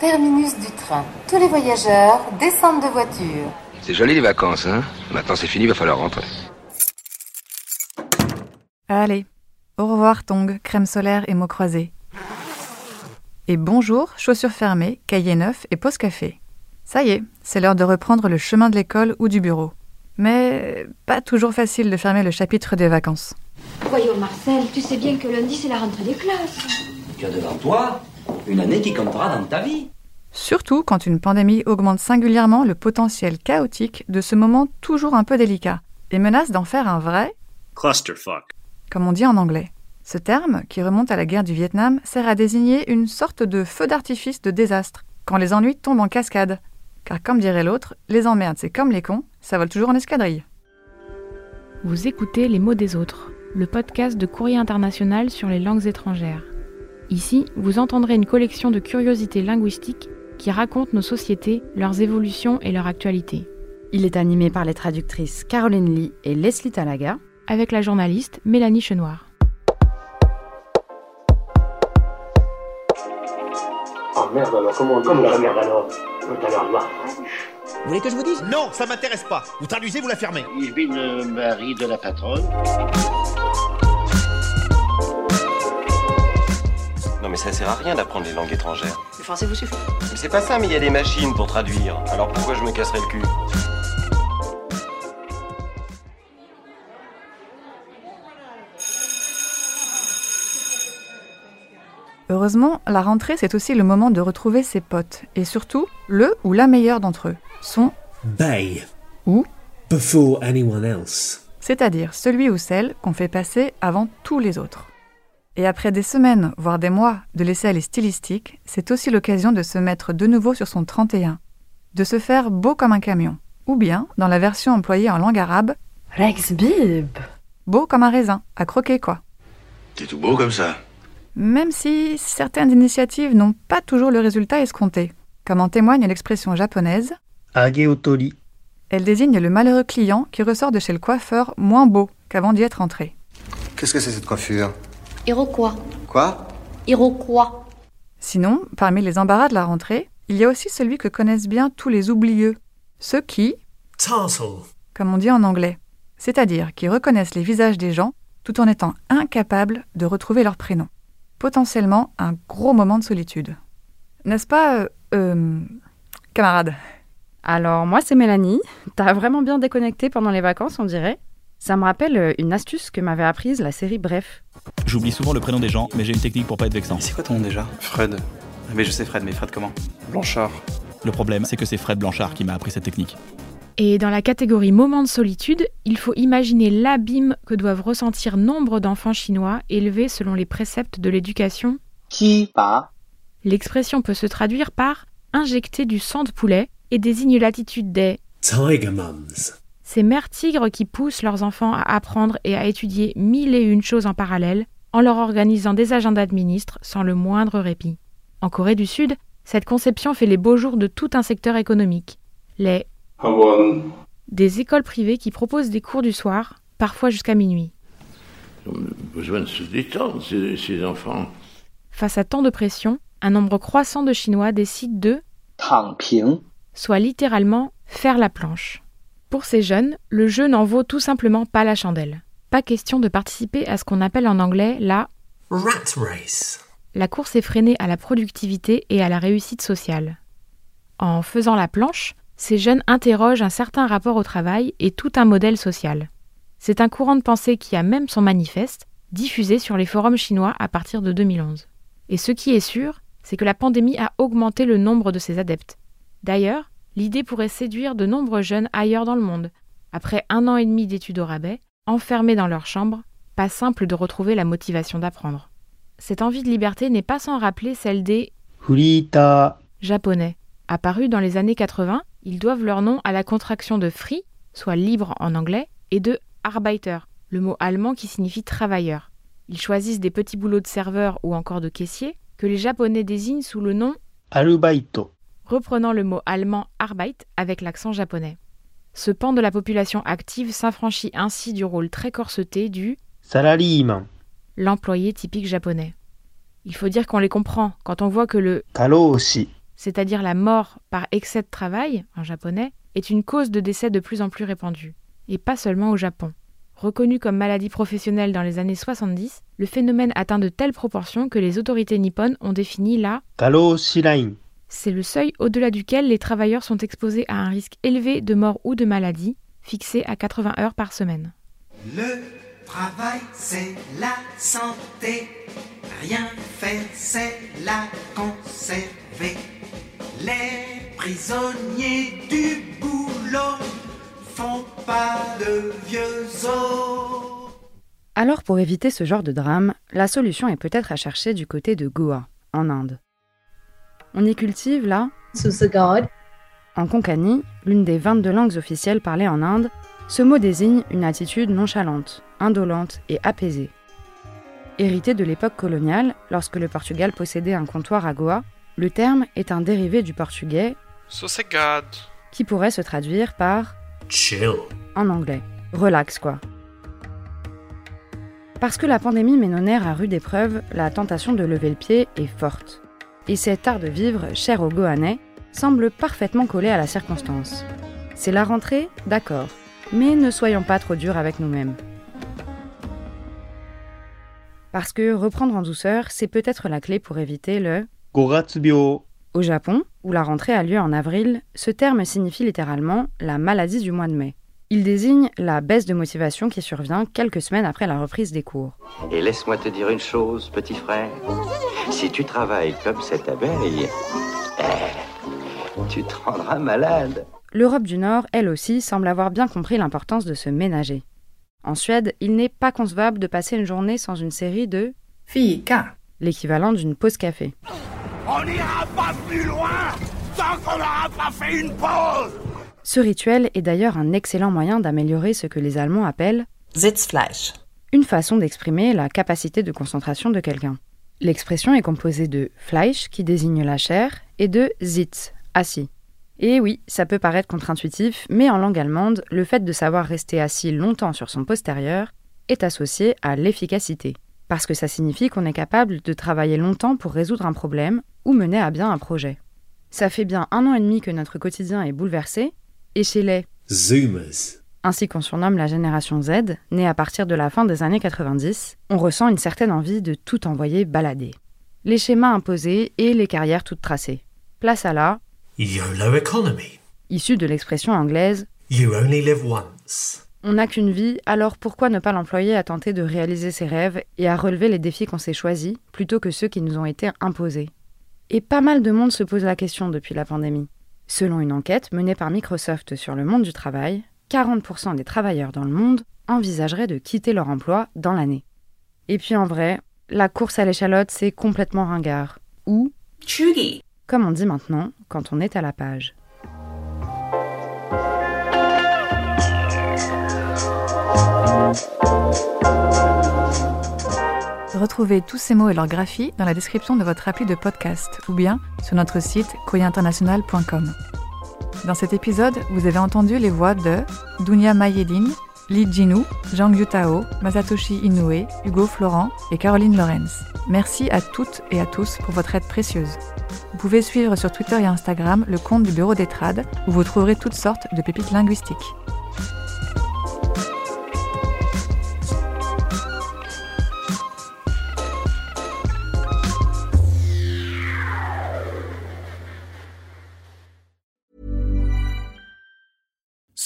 Terminus du train. Tous les voyageurs descendent de voiture. C'est joli les vacances, hein Maintenant c'est fini, va falloir rentrer. Allez, au revoir tongs, crème solaire et mots croisés. Et bonjour, chaussures fermées, cahier neuf et pause café. Ça y est, c'est l'heure de reprendre le chemin de l'école ou du bureau. Mais pas toujours facile de fermer le chapitre des vacances. Voyons Marcel, tu sais bien que lundi c'est la rentrée des classes. Tu as devant toi une année qui comptera dans ta vie. Surtout quand une pandémie augmente singulièrement le potentiel chaotique de ce moment toujours un peu délicat et menace d'en faire un vrai clusterfuck, comme on dit en anglais. Ce terme, qui remonte à la guerre du Vietnam, sert à désigner une sorte de feu d'artifice de désastre, quand les ennuis tombent en cascade. Car comme dirait l'autre, les emmerdes c'est comme les cons, ça vole toujours en escadrille. Vous écoutez Les mots des autres, le podcast de Courrier International sur les langues étrangères. Ici, vous entendrez une collection de curiosités linguistiques qui racontent nos sociétés, leurs évolutions et leur actualité. Il est animé par les traductrices Caroline Lee et Leslie Talaga, avec la journaliste Mélanie Chenoir. Oh merde alors, comment, comment la merde alors Vous voulez que je vous dise? Non, ça m'intéresse pas. Vous traduisez, vous la fermez. Ich bin le mari de la patronne. Mais ça sert à rien d'apprendre les langues étrangères. Le français vous suffit Mais c'est pas ça, mais il y a des machines pour traduire. Alors pourquoi je me casserais le cul? Heureusement, la rentrée, c'est aussi le moment de retrouver ses potes, et surtout, le ou la meilleure d'entre eux, son Bay ou before anyone else. c'est-à-dire celui ou celle qu'on fait passer avant tous les autres. Et après des semaines, voire des mois, de laisser aller stylistique, c'est aussi l'occasion de se mettre de nouveau sur son 31, de se faire beau comme un camion, ou bien, dans la version employée en langue arabe, Rex Bib. beau comme un raisin, à croquer quoi. T'es tout beau comme ça. Même si certaines initiatives n'ont pas toujours le résultat escompté, comme en témoigne l'expression japonaise, Ageotori. elle désigne le malheureux client qui ressort de chez le coiffeur moins beau qu'avant d'y être entré. Qu'est-ce que c'est cette coiffure? Iroquois. Quoi? Iroquois. Sinon, parmi les embarras de la rentrée, il y a aussi celui que connaissent bien tous les oublieux, ceux qui, Tarsal. comme on dit en anglais, c'est-à-dire qui reconnaissent les visages des gens tout en étant incapables de retrouver leur prénom. Potentiellement un gros moment de solitude. N'est-ce pas, euh, euh, camarade? Alors, moi, c'est Mélanie. T'as vraiment bien déconnecté pendant les vacances, on dirait. Ça me rappelle euh, une astuce que m'avait apprise la série Bref. J'oublie souvent le prénom des gens, mais j'ai une technique pour pas être vexant. C'est quoi ton nom déjà Fred. Mais je sais Fred, mais Fred comment Blanchard. Le problème, c'est que c'est Fred Blanchard qui m'a appris cette technique. Et dans la catégorie moment de solitude, il faut imaginer l'abîme que doivent ressentir nombre d'enfants chinois élevés selon les préceptes de l'éducation. Qui pas L'expression peut se traduire par injecter du sang de poulet et désigne l'attitude des Tiger Mums. Ces mères tigres qui poussent leurs enfants à apprendre et à étudier mille et une choses en parallèle en leur organisant des agendas de ministres sans le moindre répit. En Corée du Sud, cette conception fait les beaux jours de tout un secteur économique. Les des écoles privées qui proposent des cours du soir, parfois jusqu'à minuit. Ils ont besoin de se détendre, ces, ces enfants. Face à tant de pression, un nombre croissant de Chinois décident de, soit littéralement, faire la planche. Pour ces jeunes, le jeu n'en vaut tout simplement pas la chandelle. Pas question de participer à ce qu'on appelle en anglais la Rat Race. la course effrénée à la productivité et à la réussite sociale. En faisant la planche, ces jeunes interrogent un certain rapport au travail et tout un modèle social. C'est un courant de pensée qui a même son manifeste, diffusé sur les forums chinois à partir de 2011. Et ce qui est sûr, c'est que la pandémie a augmenté le nombre de ses adeptes. D'ailleurs, l'idée pourrait séduire de nombreux jeunes ailleurs dans le monde. Après un an et demi d'études au rabais, enfermés dans leur chambre, pas simple de retrouver la motivation d'apprendre. Cette envie de liberté n'est pas sans rappeler celle des Furita. japonais. Apparus dans les années 80, ils doivent leur nom à la contraction de free, soit libre en anglais, et de Arbeiter, le mot allemand qui signifie travailleur. Ils choisissent des petits boulots de serveur ou encore de caissier que les japonais désignent sous le nom Arubaito. Reprenant le mot allemand Arbeit avec l'accent japonais. Ce pan de la population active s'affranchit ainsi du rôle très corseté du Salariman. l'employé typique japonais. Il faut dire qu'on les comprend quand on voit que le Karoshi. c'est-à-dire la mort par excès de travail, en japonais, est une cause de décès de plus en plus répandue, et pas seulement au Japon. Reconnu comme maladie professionnelle dans les années 70, le phénomène atteint de telles proportions que les autorités nippones ont défini la C'est le seuil au-delà duquel les travailleurs sont exposés à un risque élevé de mort ou de maladie, fixé à 80 heures par semaine. Le travail, c'est la santé. Rien faire, c'est la conserver. Les prisonniers du boulot font pas de vieux os. Alors pour éviter ce genre de drame, la solution est peut-être à chercher du côté de Goa, en Inde. On y cultive la En Konkani, l'une des 22 langues officielles parlées en Inde, ce mot désigne une attitude nonchalante, indolente et apaisée. Hérité de l'époque coloniale, lorsque le Portugal possédait un comptoir à Goa, le terme est un dérivé du portugais Sossegado, qui pourrait se traduire par Chill. en anglais. Relax quoi. Parce que la pandémie met nos nerfs à rude épreuve, la tentation de lever le pied est forte. Et cet art de vivre, cher aux Goanais, semble parfaitement collé à la circonstance. C'est la rentrée, d'accord, mais ne soyons pas trop durs avec nous-mêmes. Parce que reprendre en douceur, c'est peut-être la clé pour éviter le Goratsubyo. Au Japon, où la rentrée a lieu en avril, ce terme signifie littéralement la maladie du mois de mai. Il désigne la baisse de motivation qui survient quelques semaines après la reprise des cours. Et laisse-moi te dire une chose, petit frère. Si tu travailles comme cette abeille, eh, tu te rendras malade. L'Europe du Nord, elle aussi, semble avoir bien compris l'importance de se ménager. En Suède, il n'est pas concevable de passer une journée sans une série de Fika. l'équivalent d'une pause café. On n'ira pas plus loin tant qu'on n'aura pas fait une pause Ce rituel est d'ailleurs un excellent moyen d'améliorer ce que les Allemands appellent Sitzfleisch. une façon d'exprimer la capacité de concentration de quelqu'un. L'expression est composée de Fleisch, qui désigne la chair, et de Sitz, assis. Et oui, ça peut paraître contre-intuitif, mais en langue allemande, le fait de savoir rester assis longtemps sur son postérieur est associé à l'efficacité. Parce que ça signifie qu'on est capable de travailler longtemps pour résoudre un problème ou mener à bien un projet. Ça fait bien un an et demi que notre quotidien est bouleversé, et chez les Zoomers. ainsi qu'on surnomme la génération Z, née à partir de la fin des années 90, on ressent une certaine envie de tout envoyer balader. Les schémas imposés et les carrières toutes tracées. Place à la YOLO economy. issue de l'expression anglaise You only live once. On n'a qu'une vie, alors pourquoi ne pas l'employer à tenter de réaliser ses rêves et à relever les défis qu'on s'est choisis plutôt que ceux qui nous ont été imposés? Et pas mal de monde se pose la question depuis la pandémie. Selon une enquête menée par Microsoft sur le monde du travail, 40% des travailleurs dans le monde envisageraient de quitter leur emploi dans l'année. Et puis en vrai, la course à l'échalote, c'est complètement ringard. Ou Chugi. comme on dit maintenant quand on est à la page. Retrouvez tous ces mots et leur graphie dans la description de votre appli de podcast ou bien sur notre site courrierinternational.com. Dans cet épisode, vous avez entendu les voix de Dunya Mayedine, Lee Jinu, Zhang Yutao, Masatoshi Inoue, Hugo Florent et Caroline Lorenz. Merci à toutes et à tous pour votre aide précieuse. Vous pouvez suivre sur Twitter et Instagram le compte du Bureau des Trades où vous trouverez toutes sortes de pépites linguistiques.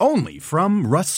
Only from Rust